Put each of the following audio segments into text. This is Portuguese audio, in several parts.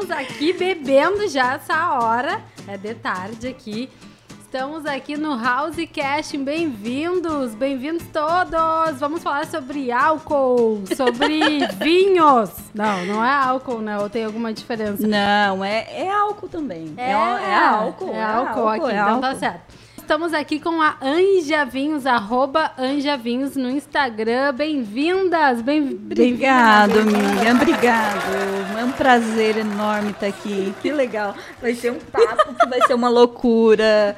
estamos aqui bebendo já essa hora. É de tarde aqui. Estamos aqui no Housecast. Bem-vindos, bem-vindos todos. Vamos falar sobre álcool, sobre vinhos. Não, não é álcool, né? Ou tem alguma diferença? Não, é, é álcool também. É, é, é álcool. É, álcool, aqui, é então álcool. tá certo estamos aqui com a Anja Vinhos, arroba Anja Vinhos no Instagram. Bem-vindas! Bem, Obrigado, Miriam. Obrigado. É um prazer enorme estar aqui. Que legal. Vai ser um papo que vai ser uma loucura.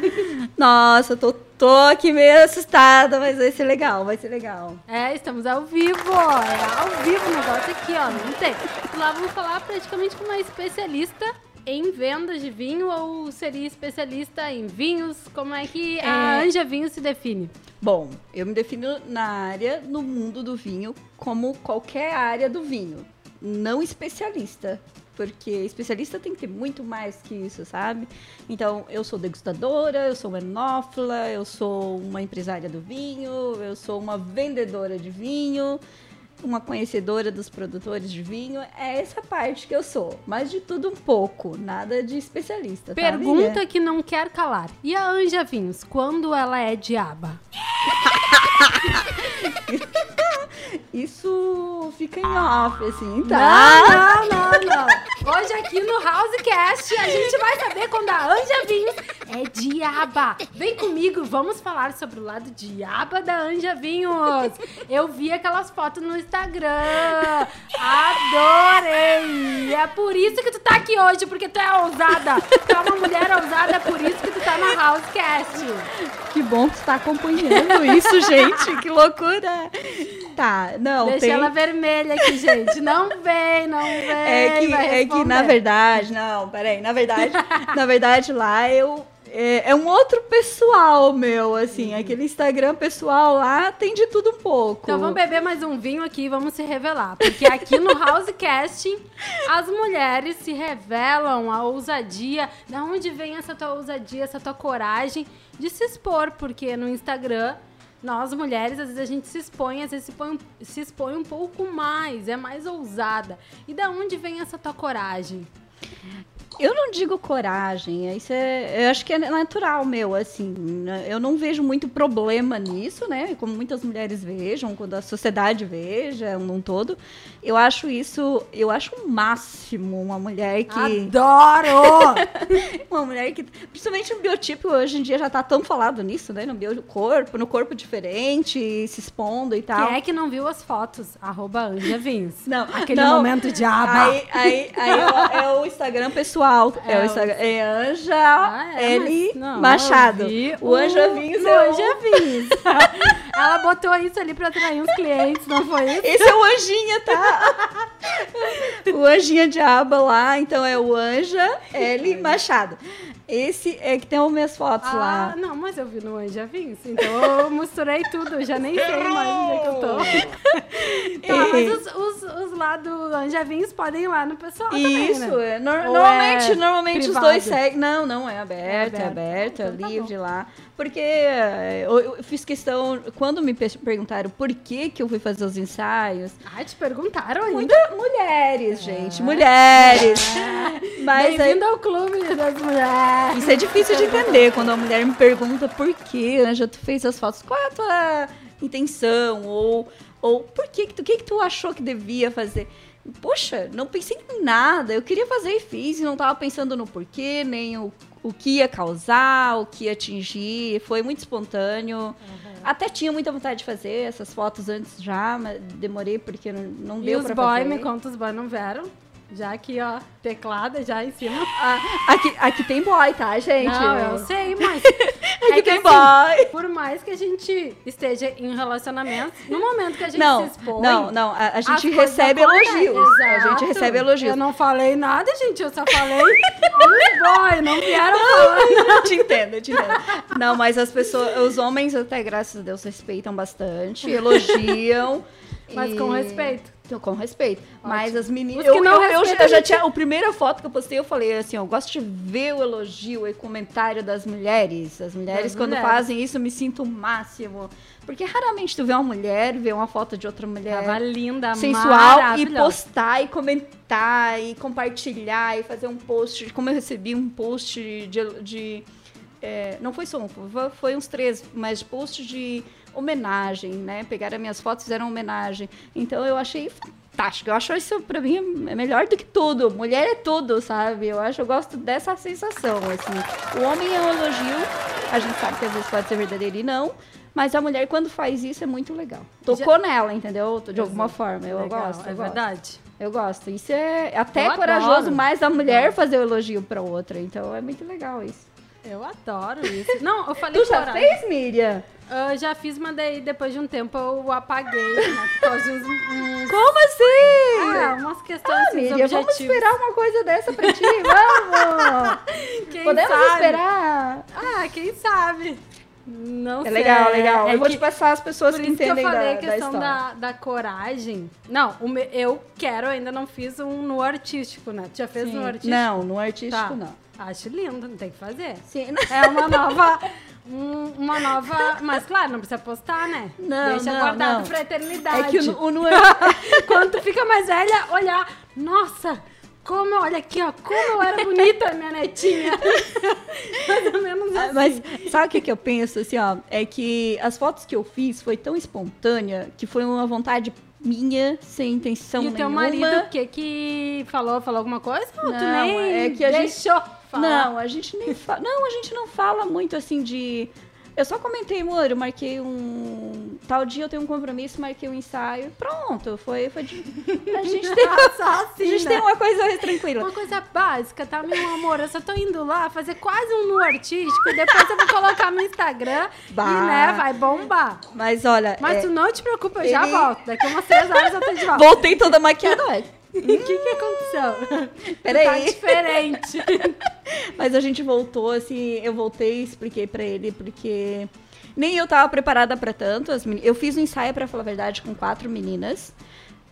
Nossa, tô tô aqui meio assustada, mas vai ser legal, vai ser legal. É, estamos ao vivo, ó. É ao vivo o negócio aqui, ó. Não tem. Lá vamos falar praticamente com uma especialista em vendas de vinho ou seria especialista em vinhos? Como é que é... a Anja Vinho se define? Bom, eu me defino na área, no mundo do vinho, como qualquer área do vinho, não especialista. Porque especialista tem que ter muito mais que isso, sabe? Então, eu sou degustadora, eu sou enófila, eu sou uma empresária do vinho, eu sou uma vendedora de vinho, uma conhecedora dos produtores de vinho, é essa parte que eu sou. Mas de tudo um pouco, nada de especialista. Tá, Pergunta tá, que não quer calar. E a Anja Vinhos, quando ela é diaba? Isso fica em off, assim, tá? Não, não, não, não. Hoje aqui no Housecast a gente vai saber quando a Anja Vinhos é diaba. Vem comigo, vamos falar sobre o lado diaba da Anja Vinhos. Eu vi aquelas fotos no Instagram. Adorei! É por isso que tu tá aqui hoje, porque tu é ousada. Tu é uma mulher ousada, é por isso que tu tá no Housecast. Que bom que tu tá acompanhando isso, gente. Que loucura. Tá, não. Deixa tem... ela vermelha aqui, gente. Não vem, não vem. É que, é que na verdade, não, peraí. Na verdade, na verdade, lá eu é, é, um outro pessoal meu, assim. Aquele Instagram pessoal lá tem de tudo um pouco. Então vamos beber mais um vinho aqui e vamos se revelar. Porque aqui no Housecasting, as mulheres se revelam a ousadia. Da onde vem essa tua ousadia, essa tua coragem de se expor? Porque no Instagram nós mulheres, às vezes a gente se expõe, às vezes se, põe, se expõe um pouco mais, é mais ousada. E da onde vem essa tua coragem? Eu não digo coragem, isso é, eu acho que é natural meu, assim. Né? Eu não vejo muito problema nisso, né? Como muitas mulheres vejam, quando a sociedade veja, um todo. Eu acho isso, eu acho o máximo uma mulher que. Adoro! uma mulher que. Principalmente o biotipo hoje em dia já tá tão falado nisso, né? No biocorpo, no corpo diferente, se expondo e tal. Quem é que não viu as fotos? Arroba Anja Vins. Não, aquele não, momento de aba. Aí, aí, aí é, o Instagram pessoal. É, é o Instagram. É Anja ah, é, L não, Machado. O Anja Vins é o Anja Vins. Ela botou isso ali pra atrair uns clientes, não foi isso? Esse é o Anjinha, tá? o Anjinha Diaba lá, então é o Anja L Machado. Esse é que tem as minhas fotos ah, lá. Não, mas eu vi no Anja Vince, então eu misturei tudo, eu já nem sei mais onde é que eu tô. tá, mas os, os, os lá do Anja Vince podem ir lá no pessoal Isso, também, né? é. Nor normalmente, é normalmente os dois seguem. Não, não, é aberto, é aberto, é, aberto, então, é livre tá lá. Porque eh, eu, eu, fiz questão, quando me perguntaram por que, que eu fui fazer os ensaios. Ah, te perguntaram ainda? Muita, mulheres, é. gente, mulheres. É. Bem-vindo ao clube das mulheres. Isso é difícil de entender quando a mulher me pergunta por que, né, já tu fez as fotos, qual é a tua intenção? Ou, ou por que, que, tu, que, que tu achou que devia fazer? Poxa, não pensei em nada. Eu queria fazer e fiz, e não tava pensando no porquê, nem o o que ia causar, o que ia atingir. Foi muito espontâneo. Uhum. Até tinha muita vontade de fazer essas fotos antes já, mas demorei porque não, não deu para fazer. Os boy, me conta, os boy não vieram? Já aqui, ó, teclada já em cima. Ah, aqui, aqui tem boy, tá, gente? Não, eu sei, mas. aqui é tem assim, boy. Por mais que a gente esteja em relacionamento, no momento que a gente não, se expõe. Não, não, a, a gente recebe elogios. Exato. A gente recebe elogios. Eu não falei nada, gente, eu só falei boy, não vieram não, falar. Te entendo, eu te entendo. Não, mas as pessoas, os homens até, graças a Deus, respeitam bastante, elogiam. Mas e... com respeito Com respeito. Mas as meninas. Eu, não eu, eu já, eu tinha. A primeira foto que eu postei, eu falei assim: eu gosto de ver o elogio e comentário das mulheres. As mulheres, Das quando mulheres. fazem isso, eu me sinto o máximo. Porque raramente tu vê uma mulher, vê uma foto de outra mulher. Tava linda, sensual e postar e comentar e compartilhar e fazer um post. Como eu recebi um post de. de- é, não foi só um, foi- foi uns três, mas post de homenagem, né? Pegaram minhas fotos fizeram homenagem. Então eu achei fantástico. Eu acho isso pra mim é melhor do que tudo. Mulher é tudo, sabe? Eu acho, eu gosto dessa sensação, assim. O homem é um elogio, a gente sabe que às vezes pode ser verdadeiro e não. Mas a mulher, quando faz isso, é muito legal. Tocou nela, entendeu? De alguma forma. Eu Legal, gosto. Eu é gosto. verdade. Eu gosto. Isso é até Eu corajoso adoro. mais da mulher fazer o elogio pra outra. Então é muito legal isso. Eu adoro isso. Não, eu falei Tu já coragem. fez, Miriam? Eu já fiz, mas daí depois de um tempo eu apaguei, né? Por causa de uns, uns- Como assim? ah, umas questões Ah, assim, vamos objetivos. esperar uma coisa dessa pra ti, vamos! Quem Podemos sabe? esperar? Ah, quem sabe? Não É sei. legal, legal. É eu vou te passar as pessoas que isso que eu entendem falei da, a da questão história. da, da coragem. Não, o me- eu quero, ainda não fiz um no artístico, né? Tu já fez Sim. no artístico? Não, no artístico Tá. não. Acho lindo, não tem que fazer. Sim, É uma nova. um- uma nova. Mas claro, não precisa postar, né? Não, Deixa não, guardado não. pra eternidade. É que o, o no Quando tu fica mais velha, olhar. Nossa, como, olha aqui, ó, como eu era bonita, minha netinha. Mais ou menos assim. Mas sabe o que, que eu penso, assim, ó? É que as fotos que eu fiz foi tão espontânea que foi uma vontade minha, sem intenção e o teu nenhuma. marido, o que que falou? Falou alguma coisa? Ou tu Não, nem é que a gente- deixou falar? Não, a gente nem fala. Não, a gente não fala muito assim de. Eu só comentei, amor, eu marquei um. Tal dia eu tenho um compromisso, marquei um ensaio. Pronto, foi. foi de... A gente tem. Só A assim, gente né? tem uma coisa mais tranquila. Uma coisa básica, tá, meu amor? Eu só tô indo lá fazer quase um nu artístico e depois eu vou colocar no Instagram Bah. e, né, vai bombar. Mas olha. Mas é, tu não te preocupa, eu já ele- volto. Daqui umas três horas eu tô de volta. Voltei toda maquiada. O que que aconteceu? Peraí. Tá diferente. Mas a gente voltou, assim, eu voltei e expliquei pra ele, porque nem eu tava preparada pra tanto. As meni- Eu fiz um ensaio, pra falar a verdade, com quatro meninas.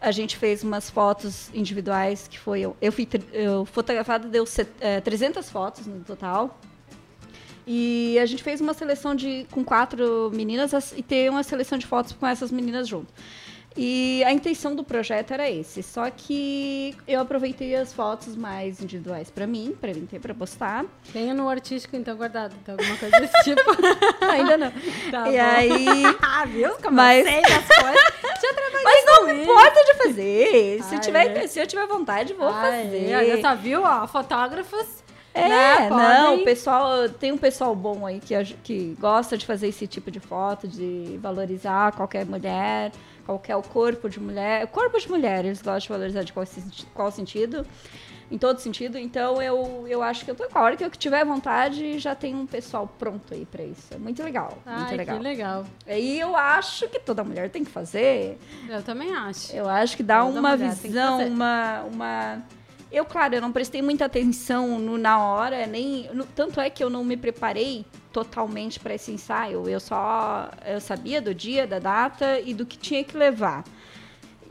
A gente fez umas fotos individuais, que foi... Eu, eu fui eu, fotografada, deu set- eh, 300 fotos no total. E a gente fez uma seleção de com quatro meninas as- e ter uma seleção de fotos com essas meninas junto. E a intenção do projeto era esse, só que eu aproveitei as fotos mais individuais pra mim, pra mim ter pra postar. Tenho no artístico, então, guardado. Tem alguma coisa desse tipo. Ainda não. Tá e bom. aí, ah, viu? Como Mas- eu sei das coisas. Já trabalhei mas não me importa de fazer. Se, Ah, tiver, é? se eu tiver vontade, vou Ah, fazer. Olha só, viu? Ó, fotógrafos. É, né, não, o pessoal, tem um pessoal bom aí que, que gosta de fazer esse tipo de foto, de valorizar qualquer mulher, qualquer o corpo de mulher. O corpo de mulher, eles gostam de valorizar de qual, qual sentido, em todo sentido. Então eu, eu acho que eu tô com a hora que eu tiver vontade, já tem um pessoal pronto aí pra isso. É muito legal, muito Ai, legal. que legal. E eu acho que toda mulher tem que fazer. Eu também acho. Eu acho que dá Toda uma visão, uma, uma. Eu, claro, eu não prestei muita atenção no, na hora, nem. no- tanto é que eu não me preparei totalmente para esse ensaio. Eu só eu sabia do dia, da data e do que tinha que levar.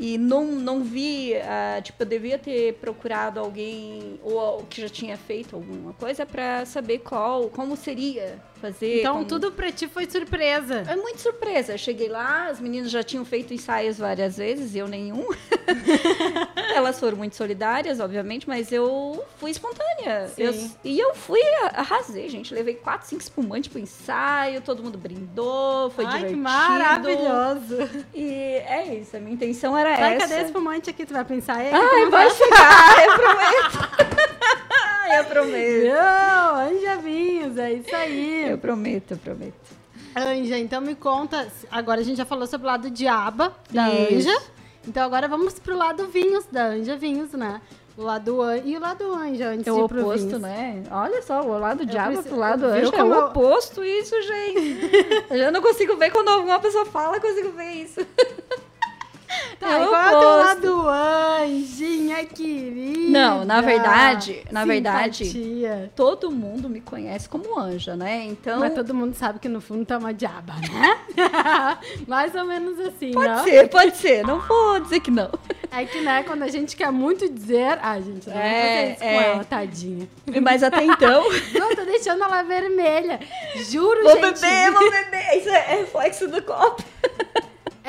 E não, não vi, ah, tipo, eu devia ter procurado alguém ou que já tinha feito alguma coisa para saber qual, como seria fazer. Então como- tudo pra ti foi surpresa. é muito surpresa. Eu cheguei lá, as meninas já tinham feito ensaios várias vezes, eu nenhum. Elas foram muito solidárias, obviamente, mas eu fui espontânea. Eu- e eu fui, arrasei, gente. Levei quatro, cinco espumantes pro ensaio, todo mundo brindou, foi Ai, que divertido. maravilhoso. E é isso, a minha intenção era Vai, essa. cadê esse espumante aqui? Tu vai pensar aí? Ai, vai chegar, eu prometo. eu prometo. Não, Anja Vinhos, é isso aí. Eu prometo, eu prometo. Anja, então me conta. Agora a gente já falou sobre o lado diaba da Isso. Anja. Então agora vamos pro lado vinhos da Anja Vinhos, né? O lado an... E o lado Anja antes É de o ir pro oposto, vinhos. né? Olha só, o lado diabo preciso- pro lado anjo. É o eu- oposto isso, gente. eu não consigo ver quando alguma pessoa fala, eu consigo ver isso. Tá, É e o qual é o teu oposto. lado anjinha querida? Não, na verdade- na verdade- Simpatia. Todo mundo me conhece como anja, né? Então, Mas todo mundo sabe que no fundo tá uma diaba, né? Mais ou menos assim, pode não? ser, pode ser. Não vou dizer que não. É que, né, quando a gente quer muito dizer. Ai, gente, não é, vou isso é. com ela, tadinha. Mas até então. Não, tô deixando ela vermelha. Juro, vou gente. beber, vou beber. Isso é reflexo do copo.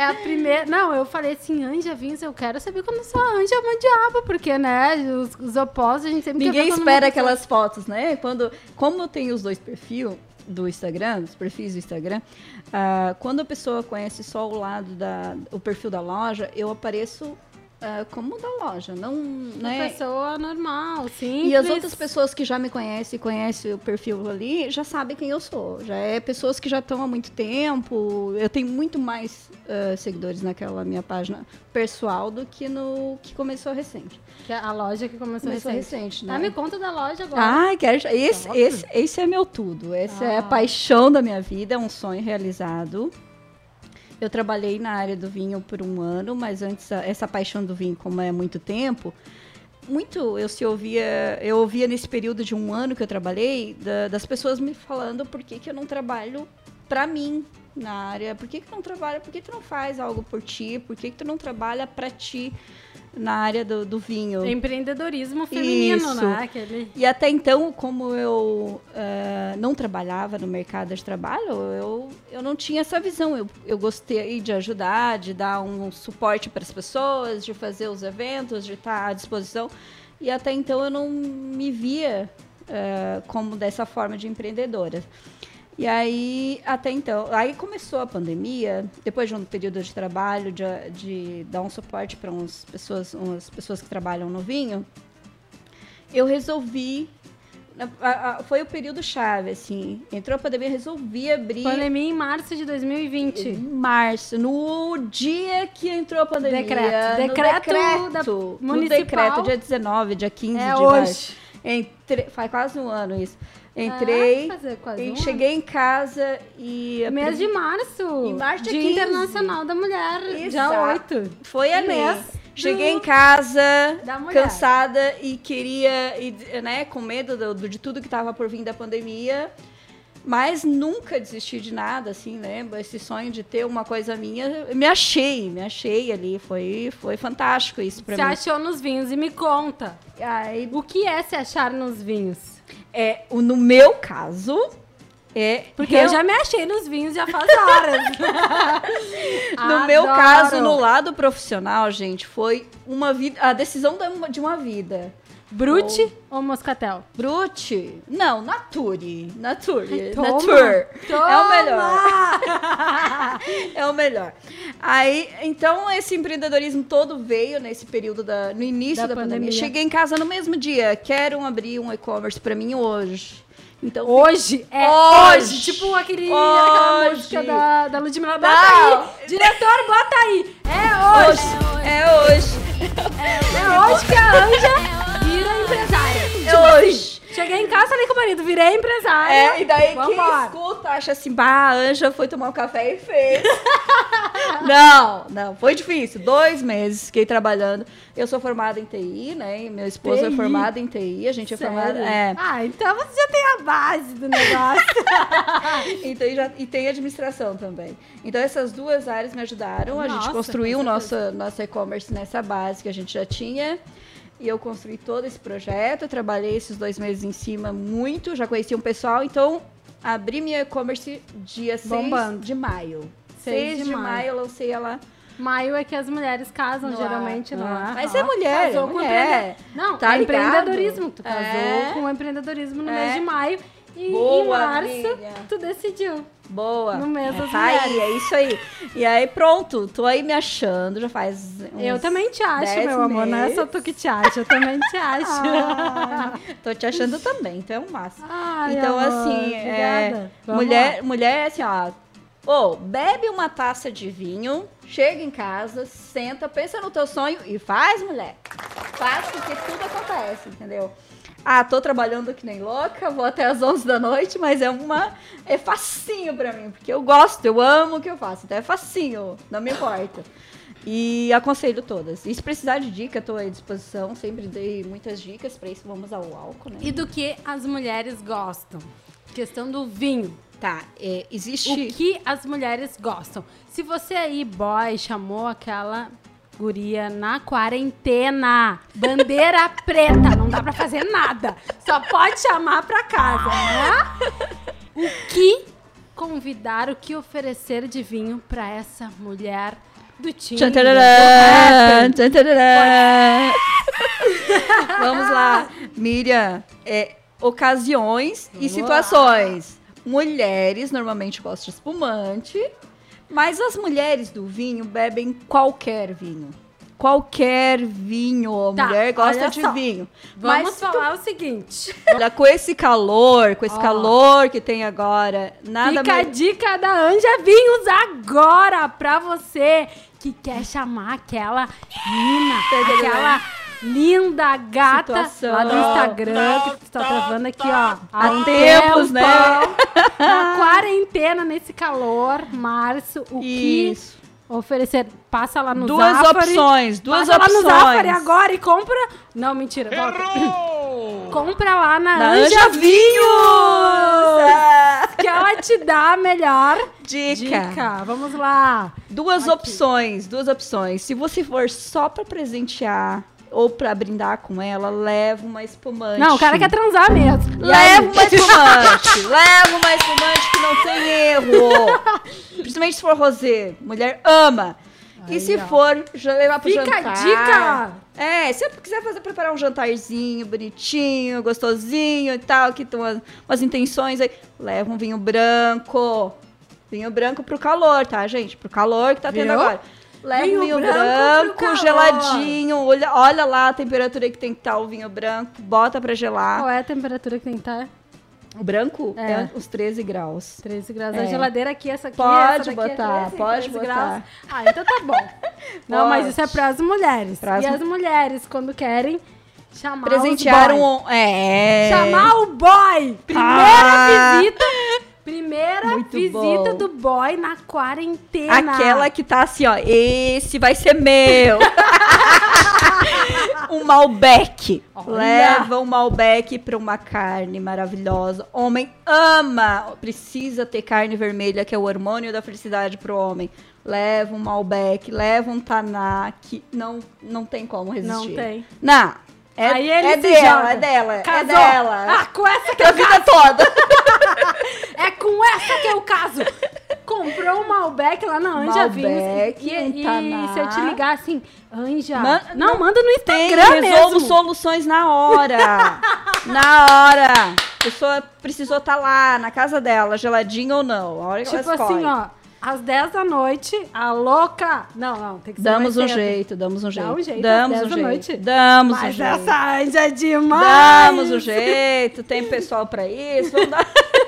É a primeira. Não, eu falei assim, Anja Vinhos, eu quero saber quando sua Anja é uma diaba, porque, né, os, os opostos a gente sempre Ninguém espera aquelas fotos, né? Quando, como eu tenho os dois perfis do Instagram, os perfis do Instagram, ah, quando a pessoa conhece só o lado da, o perfil da loja, eu apareço ah, como da loja, não, Uma né? pessoa normal, sim. E as outras pessoas que já me conhecem, conhecem o perfil ali, já sabem quem eu sou. Já é pessoas que já estão há muito tempo. Eu tenho muito mais ah, seguidores naquela minha página pessoal do que no que começou recente. Que é a loja que começou, Começou recente. recente, né? Ah, me conta da loja agora. Ai, quero. Esse, Óbvio. esse, esse é meu tudo. Essa é a Ah. paixão da minha vida, é um sonho realizado. Eu trabalhei na área do vinho por um ano, mas antes essa paixão do vinho, como é muito tempo, muito eu se ouvia, eu ouvia nesse período de um ano que eu trabalhei da- das pessoas me falando por que, que eu não trabalho pra mim na área, por que, que tu não trabalha, por que tu não faz algo por ti, por que, que tu não trabalha pra ti na área do, do vinho. Empreendedorismo feminino, Isso. né? Aquele... E até então, como eu eh, não trabalhava no mercado de trabalho, eu, eu não tinha essa visão. Eu, eu gostei de ajudar, de dar um suporte para as pessoas, de fazer os eventos, de estar à disposição. E até então eu não me via eh, como dessa forma de empreendedora. E aí, até então, aí começou a pandemia, depois de um período de trabalho, de, de dar um suporte para umas pessoas, umas pessoas que trabalham no vinho, eu resolvi. a- a- foi o período chave, assim. Entrou a pandemia, resolvi abrir Pandemia em março de 2020. em março, no dia que entrou a pandemia. Decreto. no Decreto decreto, da no municipal. decreto, dia 19, dia 15 É de hoje. março. Entre, faz quase um ano isso. Entrei, Ah, fazer quase e cheguei em casa e... Mês de março. Em março, dia Dia 15. Internacional da Mulher. Dia Exato. 8. Foi ali. Mês Cheguei em casa, cansada e queria, e, né, com medo do- de tudo que estava por vir da pandemia. Mas nunca desisti de nada, assim, né? Esse sonho de ter uma coisa minha, me achei, me achei ali. Foi, foi fantástico isso pra Se mim. achou nos vinhos e me conta. Aí, O que é se achar nos vinhos? É, no meu caso, é. Porque real- eu já me achei nos vinhos já faz horas. No meu caso, no lado profissional, gente, foi uma vida, a decisão de uma vida. Brute ou moscatel? Brute? Não, Nature. Nature. Toma, Nature. toma. É o melhor. é o melhor. Aí, então, esse empreendedorismo todo veio nesse período da, no início Da da, pandemia. pandemia. Cheguei em casa no mesmo dia. Quero abrir um e-commerce pra mim hoje. Então, Hoje é Hoje. hoje. Tipo aquele, aquela Hoje. música da, da Ludmilla. Bota Não. aí. Diretor, bota aí. É hoje. hoje. É hoje. É hoje que a Anja vira empresária. Tipo É hoje. Cheguei em casa, falei com o marido, virei empresária. É, e daí Vambora. quem escuta acha assim, bah, a Anja foi tomar um café e fez. não, não, foi difícil. Dois meses fiquei trabalhando. Eu sou formada em TI, né? E meu esposo é TI? formado em TI, a gente é Sério? formada. É. Ah, então você já tem a base do negócio. Então, e, já, e tem administração também. Então, essas duas áreas me ajudaram. a Nossa, gente construiu o nosso, nosso e-commerce nessa base que a gente já tinha. E eu construí todo esse projeto. Eu trabalhei esses dois meses em cima muito. Já conheci um pessoal. Então, abri minha e-commerce dia 6 Bombando. de maio. 6 6 de de, maio. maio eu lancei ela Maio é que as mulheres casam, no geralmente, ar, não no é? Mas é mulher, casou é com mulher. empreende- Não, Tá é empreendedorismo. Tu casou É. com empreendedorismo no É. mês de maio. E em Boa, março, amiga. tu decidiu. Boa. No mês das tá aí, é isso aí. E aí, pronto, tô aí me achando, já faz. eu também te acho, 10 meu amor. Não é só meses. tu que te acha, eu também te acho. Ah, tô te achando também, então é um máximo. Ai, então, amor, assim, é, obrigada. Vamos mulher, mulher, assim, ó. Ô, bebe uma taça de vinho, chega em casa, senta, pensa no teu sonho e faz, mulher. Faz porque tudo acontece, entendeu? Ah, tô trabalhando que nem louca, vou até as 11 da noite, mas é uma é facinho pra mim, porque eu gosto, eu amo o que eu faço, então é facinho, não me importa. E aconselho todas. E se precisar de dica, tô à disposição, sempre dei muitas dicas pra isso, vamos ao álcool, né? E do que as mulheres gostam? Questão do vinho. Tá, é, existe. O que as mulheres gostam? Se você aí, boy, chamou aquela Guria, na quarentena, bandeira preta, não dá pra fazer nada. Só pode chamar pra casa, né? O que convidar, o que oferecer de vinho pra essa mulher do Tinder. Vamos lá, Miriam. É, ocasiões e Vamos situações. Mulheres normalmente gostam de espumante, mas as mulheres do vinho bebem qualquer vinho. Qualquer vinho. A Tá, mulher gosta de só. vinho. Vamos mas tu- falar o seguinte. olha, com esse calor, com esse Ó. calor que tem agora, nada Fica a mais. dica da Anja Vinhos agora pra você que quer chamar aquela mina, aquela linda gata Situação. lá do Instagram que está travando aqui, ó. Há um tempos, né? tempão, Na quarentena, nesse calor, março, o que Isso. oferecer? Passa lá no Duas Zafari. opções, duas Passa opções. lá no Zafari agora e compra... Não, mentira. volta. Compra lá na, Da Anja, Anja Vinhos, que ela te dá a melhor Dica. dica. Vamos lá. Duas Aqui. opções, duas opções. Se você for só pra presentear ou pra brindar com ela, leva uma espumante. Não, o cara quer transar mesmo. Leva uma espumante. leva uma espumante que não tem erro. Principalmente se for rosé. Mulher ama. Aí, e se ó. for já levar pro Fica jantar. a dica. É, se você quiser fazer, preparar um jantarzinho bonitinho, gostosinho e tal, que tem umas, umas intenções aí, leva um vinho branco. Vinho branco pro calor, tá, gente? Pro calor que tá tendo Viu? agora. Leva Vinho vinho branco branco, geladinho. Olha, olha lá a temperatura que tem que estar o vinho branco. Bota pra gelar. Qual é a temperatura que tem que estar? O branco É. é, uns 13 graus. 13 graus. É. A geladeira aqui, essa aqui, Pode essa é botar, 13, pode 13 botar. graus. Ah, então tá bom. Não, mas isso é pras mulheres. Pras e as mulheres, quando querem chamar Presentear os um. É. Chamar o boy! Primeira Ah. visita. Primeira Muito visita bom. do boy na quarentena. Aquela que tá assim, ó. Esse vai ser meu. um Malbec. Olha. Leva um Malbec pra uma carne maravilhosa. Homem ama. Precisa ter carne vermelha, que é o hormônio da felicidade pro homem. Leva um Malbec, leva um Taná, que não, não tem como resistir. Não tem. Não. É, Aí ele é dela, joga. é dela, é Casou. dela. Ah, com essa que eu vida toda. É com essa que é o caso. Comprou um Malbec lá na Anja Vinhos. Malbec, E, um e Taná. se eu te ligar assim, Anja. Man- não, não, manda no Tem, Instagram resolvo mesmo. soluções na hora. na hora. A pessoa precisou estar lá, na casa dela, geladinho ou não. A hora que Tipo ela escolhe. assim, ó. Às 10 da noite, a louca. Não, não, tem que ser Damos um cedo. jeito, damos um jeito. Dá um jeito às Damos 10 um da jeito. noite. Damos um Mas jeito. essa Anja é demais. Damos um jeito, tem pessoal pra isso. Vamos, dar-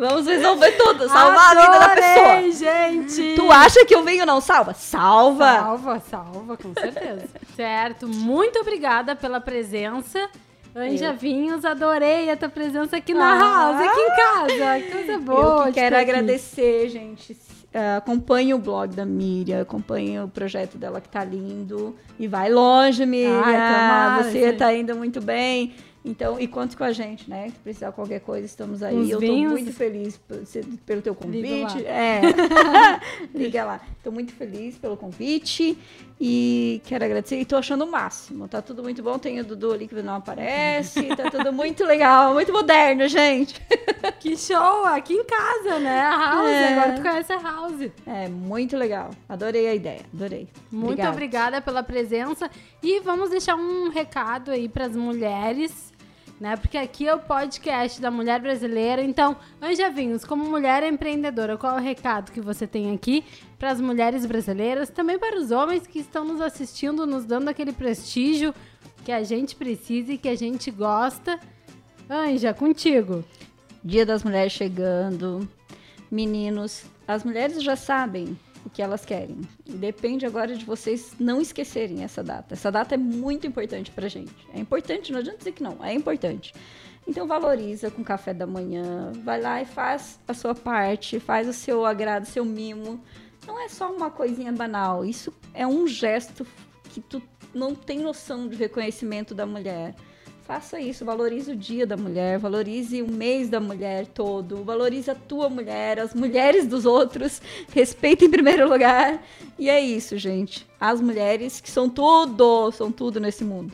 Vamos resolver tudo, salvar a vida da pessoa. Adorei, gente. Tu acha que o vinho não salva? Salva! Salva, salva, com certeza. certo, muito obrigada pela presença. Anja Eu. Vinhos, adorei a tua presença aqui na Ah. house, aqui em casa. Que coisa boa. Eu que quero ter aqui. agradecer, gente. Uh, acompanhe o blog da Miriam, acompanhe o projeto dela que tá lindo. E vai longe, Miriam. Ai, tomara, Você sim. tá indo muito bem. Então, e conte com a gente, né? Se precisar de qualquer coisa, estamos aí. Eu tô muito feliz pelo teu convite. lá. É. Liga lá. Tô muito feliz pelo convite e quero agradecer. E tô achando o máximo. Tá tudo muito bom. Tem o Dudu ali que não aparece. Tá tudo muito legal, muito moderno, gente. Que show, aqui em casa, né? A house, É. agora tu conhece a house. É muito legal. Adorei a ideia. Adorei. Muito Obrigada. obrigada pela presença. E vamos deixar um recado aí para as mulheres, né? Porque aqui é o podcast da mulher brasileira. Então, Anja Vinhos, como mulher empreendedora, qual é o recado que você tem aqui para as mulheres brasileiras? Também para os homens que estão nos assistindo, nos dando aquele prestígio que a gente precisa e que a gente gosta. Anja, contigo. Dia das Mulheres chegando. Meninos, as mulheres já sabem o que elas querem. Depende agora de vocês não esquecerem essa data. Essa data é muito importante pra gente. É importante, não adianta dizer que não, é importante. Então valoriza com café da manhã, vai lá e faz a sua parte, faz o seu agrado, o seu mimo. Não é só uma coisinha banal, isso é um gesto que tu não tem noção de reconhecimento da mulher. Faça isso, valorize o dia da mulher, valorize o mês da mulher todo, valorize a tua mulher, as mulheres dos outros, respeita em primeiro lugar. E é isso, gente. As mulheres que são tudo, são tudo nesse mundo.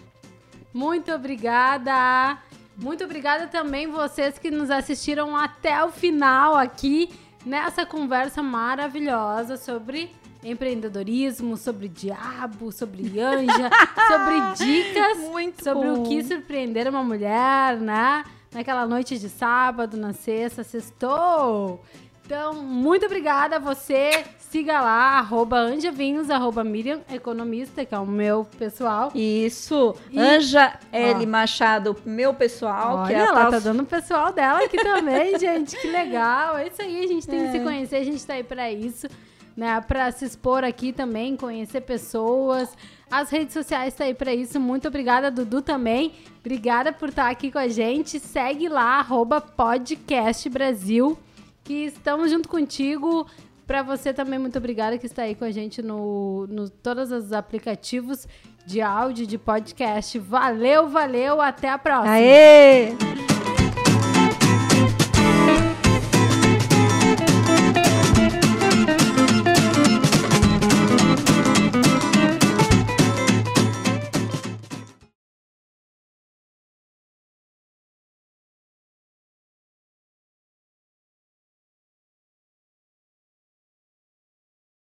Muito obrigada. Muito obrigada também vocês que nos assistiram até o final aqui nessa conversa maravilhosa sobre empreendedorismo, sobre diabo, sobre anja, sobre dicas Muito sobre bom. o que surpreender uma mulher, né? Naquela noite de sábado, na sexta, sextou. Então, muito obrigada a você. Siga lá, arroba anjavinhos, arroba Miriam Economista, que é o meu pessoal. Isso. E- Anja L. Ó. Machado, meu pessoal, Olha, que é ela tal tá dando o pessoal dela aqui também, gente. Que legal. É isso aí, a gente tem que se conhecer, a gente tá aí pra isso, né? Pra se expor aqui também, conhecer pessoas. As redes sociais tá aí pra isso. Muito obrigada, Dudu, também. Obrigada por estar aqui com a gente. Segue lá, arroba podcast Brasil, que estamos junto contigo. Pra você também, muito obrigada que está aí com a gente no, no todos os aplicativos de áudio, de podcast. Valeu, valeu, até a próxima. Aê!